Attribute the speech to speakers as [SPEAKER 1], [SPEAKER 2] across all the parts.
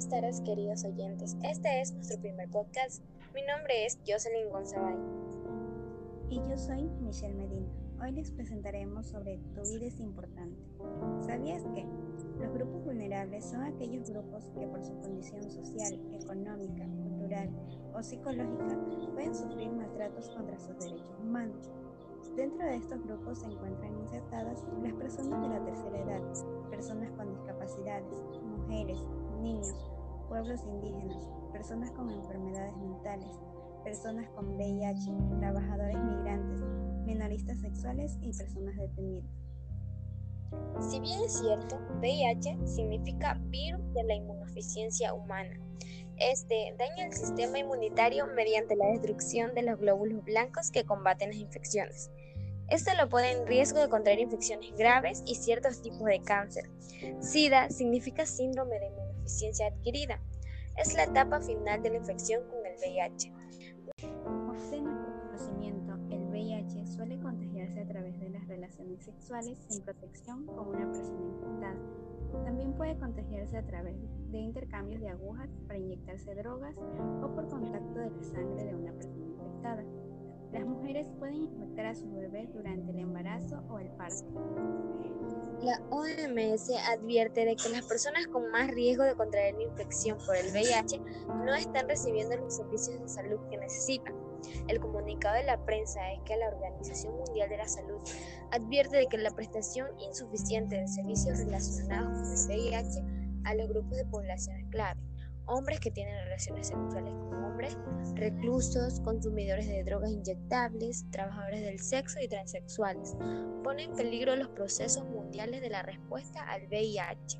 [SPEAKER 1] Buenas tardes queridos oyentes, este es nuestro primer podcast. Mi nombre es Jocelyn González.
[SPEAKER 2] Y yo soy Michelle Medina. Hoy les presentaremos sobre Tu vida es importante. ¿Sabías que los grupos vulnerables son aquellos grupos que por su condición social, económica, cultural o psicológica pueden sufrir maltratos contra sus derechos humanos? Dentro de estos grupos se encuentran insertadas las personas de la tercera edad, personas con discapacidades, mujeres, niños, pueblos indígenas, personas con enfermedades mentales, personas con VIH, trabajadores migrantes, minoristas sexuales y personas detenidas.
[SPEAKER 1] Si bien es cierto, VIH significa virus de la inmunodeficiencia humana. Este daña el sistema inmunitario mediante la destrucción de los glóbulos blancos que combaten las infecciones. Esto lo pone en riesgo de contraer infecciones graves y ciertos tipos de cáncer. SIDA significa síndrome de inmunodeficiencia adquirida. Es la etapa final de la infección con el VIH.
[SPEAKER 2] Por nuestro conocimiento, el VIH suele contagiarse a través de las relaciones sexuales sin protección con una persona infectada. También puede contagiarse a través de intercambios de agujas para inyectarse drogas o por contacto de la sangre de una persona infectada. Las mujeres pueden infectar a sus bebés durante el embarazo o el parto.
[SPEAKER 1] La OMS advierte de que las personas con más riesgo de contraer la infección por el VIH no están recibiendo los servicios de salud que necesitan. El comunicado de la prensa es que la Organización Mundial de la Salud advierte de que la prestación insuficiente de servicios relacionados con el VIH a los grupos de población clave hombres que tienen relaciones sexuales con reclusos, consumidores de drogas inyectables, trabajadores del sexo y transexuales. Pone en peligro los procesos mundiales de la respuesta al VIH.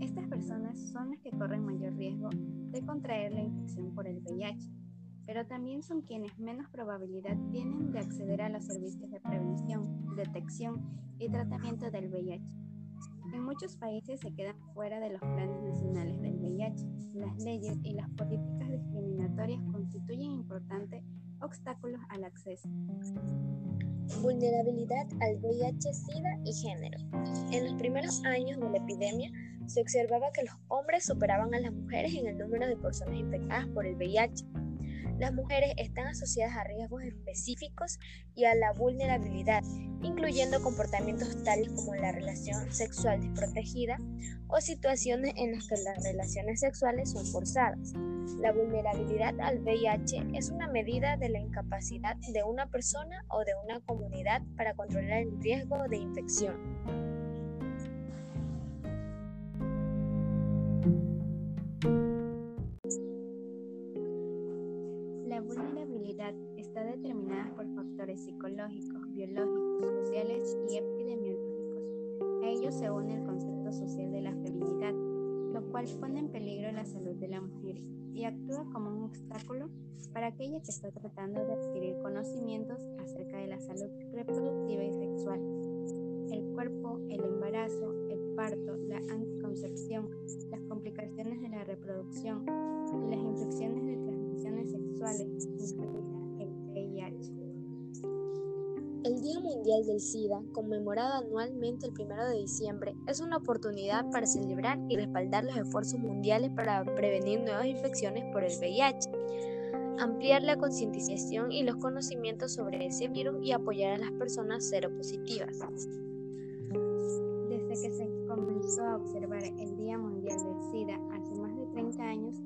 [SPEAKER 2] Estas personas son las que corren mayor riesgo de contraer la infección por el VIH pero también son quienes menos probabilidad tienen de acceder a los servicios de prevención, detección y tratamiento del VIH. En muchos países se quedan fuera de los planes nacionales del VIH. Las leyes y las políticas discriminatorias constituyen importantes obstáculos al acceso.
[SPEAKER 1] Vulnerabilidad al VIH, SIDA y género. En los primeros años de la epidemia se observaba que los hombres superaban a las mujeres en el número de personas infectadas por el VIH. Las mujeres están asociadas a riesgos específicos y a la vulnerabilidad, incluyendo comportamientos tales como la relación sexual desprotegida o situaciones en las que las relaciones sexuales son forzadas. La vulnerabilidad al VIH es una medida de la incapacidad de una persona o de una comunidad para controlar el riesgo de infección.
[SPEAKER 2] Está determinada por factores psicológicos, biológicos, sociales y epidemiológicos. A ello se une el concepto social de la feminidad, lo cual pone en peligro la salud de la mujer y actúa como un obstáculo para aquella que está tratando de adquirir conocimientos acerca de la salud reproductiva y sexual. El cuerpo, el embarazo, el parto, la anticoncepción, las complicaciones de la reproducción las infecciones de transmisiones sexuales,
[SPEAKER 1] El Día Mundial del SIDA, conmemorado anualmente el 1 de diciembre, es una oportunidad para celebrar y respaldar los esfuerzos mundiales para prevenir nuevas infecciones por el VIH, ampliar la concientización y los conocimientos sobre ese virus y apoyar a las personas seropositivas.
[SPEAKER 2] Desde que se comenzó a observar el Día Mundial del SIDA hace más de 30 años,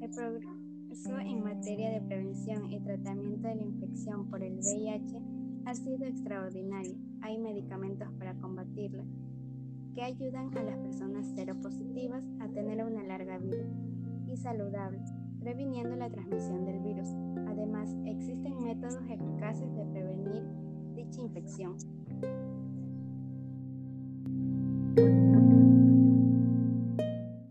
[SPEAKER 2] el progreso en materia de prevención y tratamiento de la infección por el VIH ha sido extraordinario. Hay medicamentos para combatirla que ayudan a las personas seropositivas a tener una larga vida y saludable, previniendo la transmisión del virus. Además, existen métodos eficaces de prevenir dicha infección.